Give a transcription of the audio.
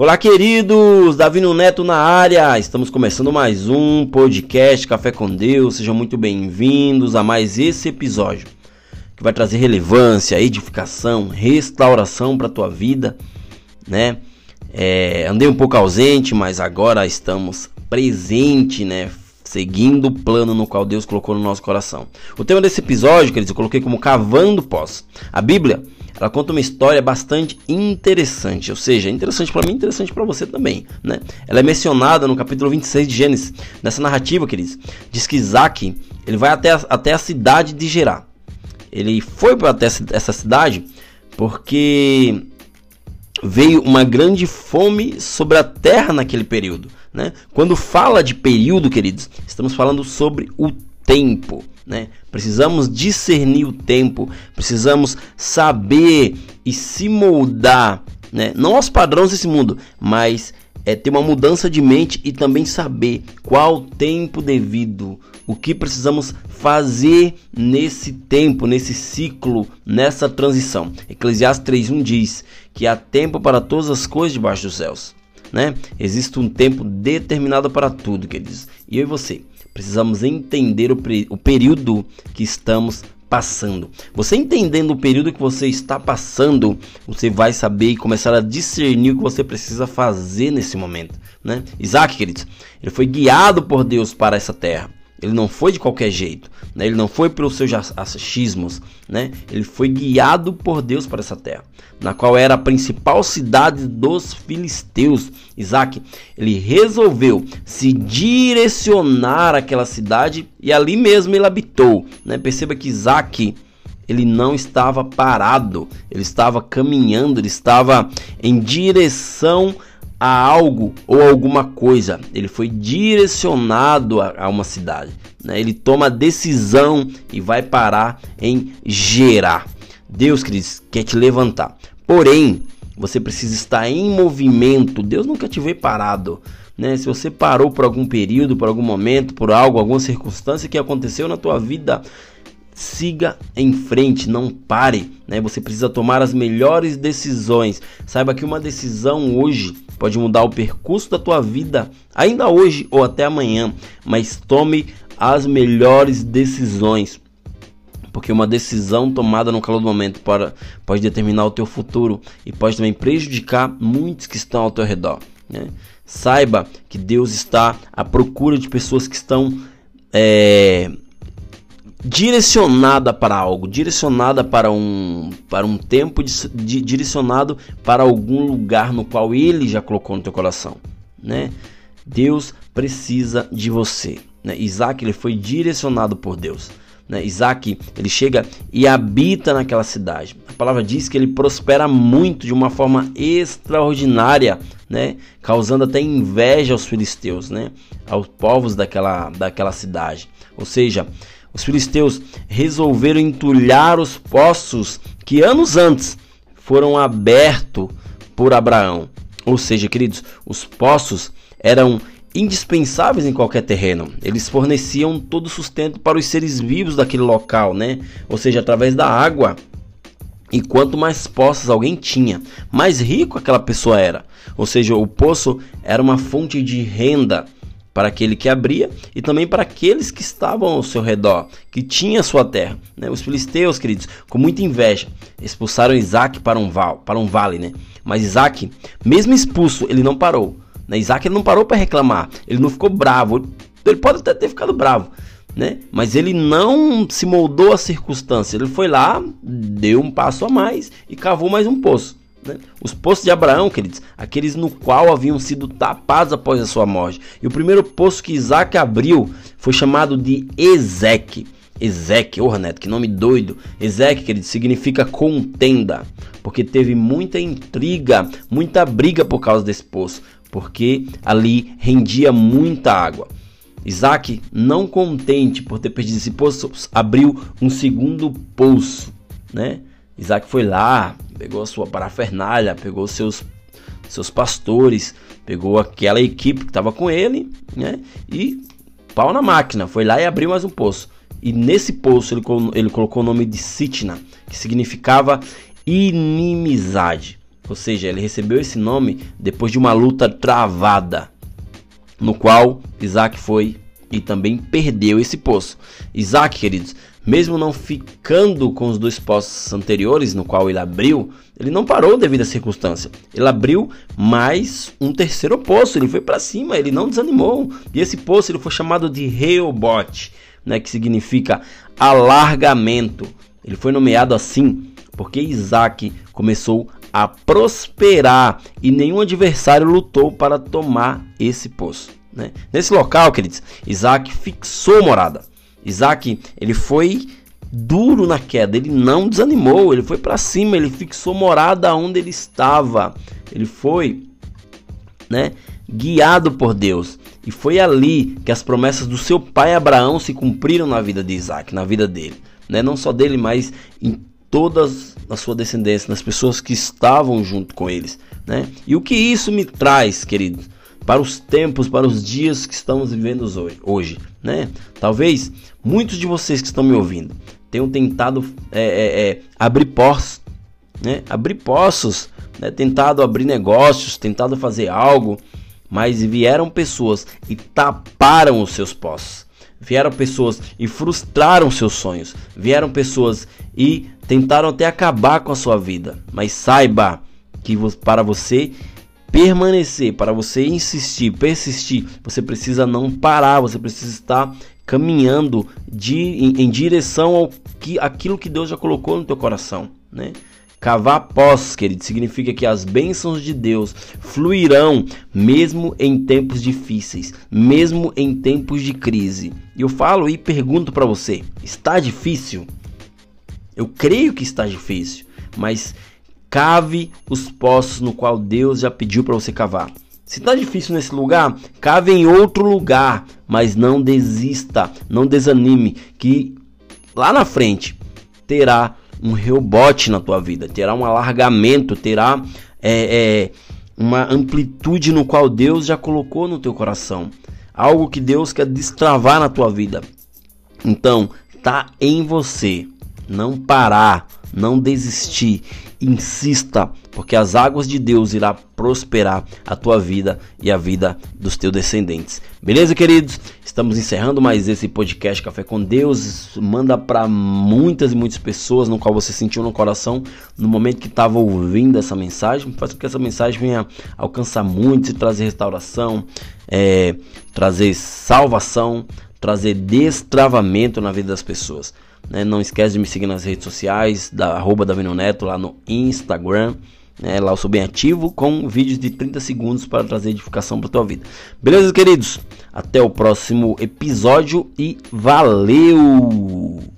Olá, queridos! Davi Neto na área. Estamos começando mais um podcast Café com Deus. Sejam muito bem-vindos a mais esse episódio que vai trazer relevância, edificação, restauração para tua vida, né? É, andei um pouco ausente, mas agora estamos presente, né? Seguindo o plano no qual Deus colocou no nosso coração. O tema desse episódio, queridos, eu coloquei como cavando pós. A Bíblia ela conta uma história bastante interessante, ou seja, interessante para mim, interessante para você também, né? Ela é mencionada no capítulo 26 de Gênesis. Nessa narrativa, queridos, diz que Isaac, ele vai até a, até a cidade de Gerá. Ele foi para até essa cidade porque veio uma grande fome sobre a terra naquele período, né? Quando fala de período, queridos, estamos falando sobre o tempo né? Precisamos discernir o tempo, precisamos saber e se moldar, né? Não aos padrões desse mundo, mas é ter uma mudança de mente e também saber qual tempo devido, o que precisamos fazer nesse tempo, nesse ciclo, nessa transição. Eclesiastes 3:1 diz que há tempo para todas as coisas debaixo dos céus, né? Existe um tempo determinado para tudo, queridos. E eu e você Precisamos entender o, o período que estamos passando. Você entendendo o período que você está passando, você vai saber e começar a discernir o que você precisa fazer nesse momento, né? Isaac, queridos, ele foi guiado por Deus para essa terra. Ele não foi de qualquer jeito, né? ele não foi pelos seus achismos, né? ele foi guiado por Deus para essa terra, na qual era a principal cidade dos filisteus. Isaac, ele resolveu se direcionar àquela cidade e ali mesmo ele habitou. Né? Perceba que Isaac ele não estava parado, ele estava caminhando, ele estava em direção a algo ou alguma coisa. Ele foi direcionado a, a uma cidade. Né? Ele toma decisão e vai parar em gerar. Deus, queridos, quer te levantar. Porém, você precisa estar em movimento. Deus nunca te vê parado. Né? Se você parou por algum período, por algum momento, por algo, alguma circunstância que aconteceu na tua vida, siga em frente, não pare, né? Você precisa tomar as melhores decisões. Saiba que uma decisão hoje pode mudar o percurso da tua vida, ainda hoje ou até amanhã, mas tome as melhores decisões. Porque uma decisão tomada no calor do momento pode, pode determinar o teu futuro e pode também prejudicar muitos que estão ao teu redor. Né? Saiba que Deus está à procura de pessoas que estão é, direcionada para algo, direcionada para um, para um tempo, de, de, direcionado para algum lugar no qual Ele já colocou no teu coração, né? Deus precisa de você. Né? Isaac ele foi direcionado por Deus. Né? Isaac ele chega e habita naquela cidade. A palavra diz que ele prospera muito de uma forma extraordinária, né? causando até inveja aos filisteus, né? aos povos daquela, daquela cidade. Ou seja, os filisteus resolveram entulhar os poços que anos antes foram abertos por Abraão. Ou seja, queridos, os poços eram indispensáveis em qualquer terreno. Eles forneciam todo o sustento para os seres vivos daquele local, né? Ou seja, através da água. E quanto mais poços alguém tinha, mais rico aquela pessoa era. Ou seja, o poço era uma fonte de renda para aquele que abria e também para aqueles que estavam ao seu redor, que tinha sua terra. Né? Os filisteus, queridos, com muita inveja, expulsaram Isaac para um, val, para um vale, né? Mas Isaac, mesmo expulso, ele não parou. Né? Isaac ele não parou para reclamar, ele não ficou bravo. Ele pode até ter ficado bravo, né? Mas ele não se moldou à circunstância. Ele foi lá, deu um passo a mais e cavou mais um poço. Né? Os poços de Abraão, queridos, aqueles no qual haviam sido tapados após a sua morte. E o primeiro poço que Isaac abriu foi chamado de Ezeque. Ezeque, oh Neto, que nome doido. Ezeque, querido, significa contenda, porque teve muita intriga, muita briga por causa desse poço, porque ali rendia muita água. Isaac, não contente por ter perdido esse poço, abriu um segundo poço, né? Isaac foi lá, pegou a sua parafernália, pegou seus seus pastores, pegou aquela equipe que estava com ele, né? E pau na máquina, foi lá e abriu mais um poço. E nesse poço ele, ele colocou o nome de Sitna, que significava inimizade. Ou seja, ele recebeu esse nome depois de uma luta travada, no qual Isaac foi e também perdeu esse poço. Isaac, queridos, mesmo não ficando com os dois poços anteriores, no qual ele abriu, ele não parou devido à circunstância. Ele abriu mais um terceiro poço, ele foi para cima, ele não desanimou. E esse poço ele foi chamado de Reobote, né, que significa alargamento. Ele foi nomeado assim porque Isaac começou a prosperar e nenhum adversário lutou para tomar esse poço. Né? Nesse local, queridos, Isaac fixou morada. Isaac ele foi duro na queda, ele não desanimou, ele foi para cima, ele fixou morada onde ele estava. Ele foi, né, guiado por Deus. E foi ali que as promessas do seu pai Abraão se cumpriram na vida de Isaac, na vida dele. Né? Não só dele, mas em todas a sua descendência, nas pessoas que estavam junto com eles. Né? E o que isso me traz, queridos? Para os tempos, para os dias que estamos vivendo hoje, hoje né? Talvez muitos de vocês que estão me ouvindo tenham tentado é, é, é, abrir poços, né? Abrir poços, né? Tentado abrir negócios, tentado fazer algo, mas vieram pessoas e taparam os seus poços. Vieram pessoas e frustraram seus sonhos. Vieram pessoas e tentaram até acabar com a sua vida. Mas saiba que para você permanecer, para você insistir, persistir, você precisa não parar, você precisa estar caminhando de, em, em direção ao que aquilo que Deus já colocou no teu coração, né? Cavar pós, querido, significa que as bênçãos de Deus fluirão mesmo em tempos difíceis, mesmo em tempos de crise. E eu falo e pergunto para você: está difícil? Eu creio que está difícil, mas cave os poços no qual Deus já pediu para você cavar. Se está difícil nesse lugar, cave em outro lugar, mas não desista, não desanime, que lá na frente terá um rebote na tua vida, terá um alargamento, terá é, é, uma amplitude no qual Deus já colocou no teu coração, algo que Deus quer destravar na tua vida. Então, tá em você, não parar, não desistir insista, porque as águas de Deus irá prosperar a tua vida e a vida dos teus descendentes. Beleza, queridos? Estamos encerrando mais esse podcast Café com Deus. Manda para muitas e muitas pessoas no qual você sentiu no coração no momento que estava ouvindo essa mensagem. Faz com que essa mensagem venha alcançar muitos e trazer restauração, é, trazer salvação, trazer destravamento na vida das pessoas. Né? Não esquece de me seguir nas redes sociais, da arroba Neto lá no Instagram. Né? Lá eu sou bem ativo com vídeos de 30 segundos para trazer edificação para tua vida. Beleza, queridos? Até o próximo episódio e valeu!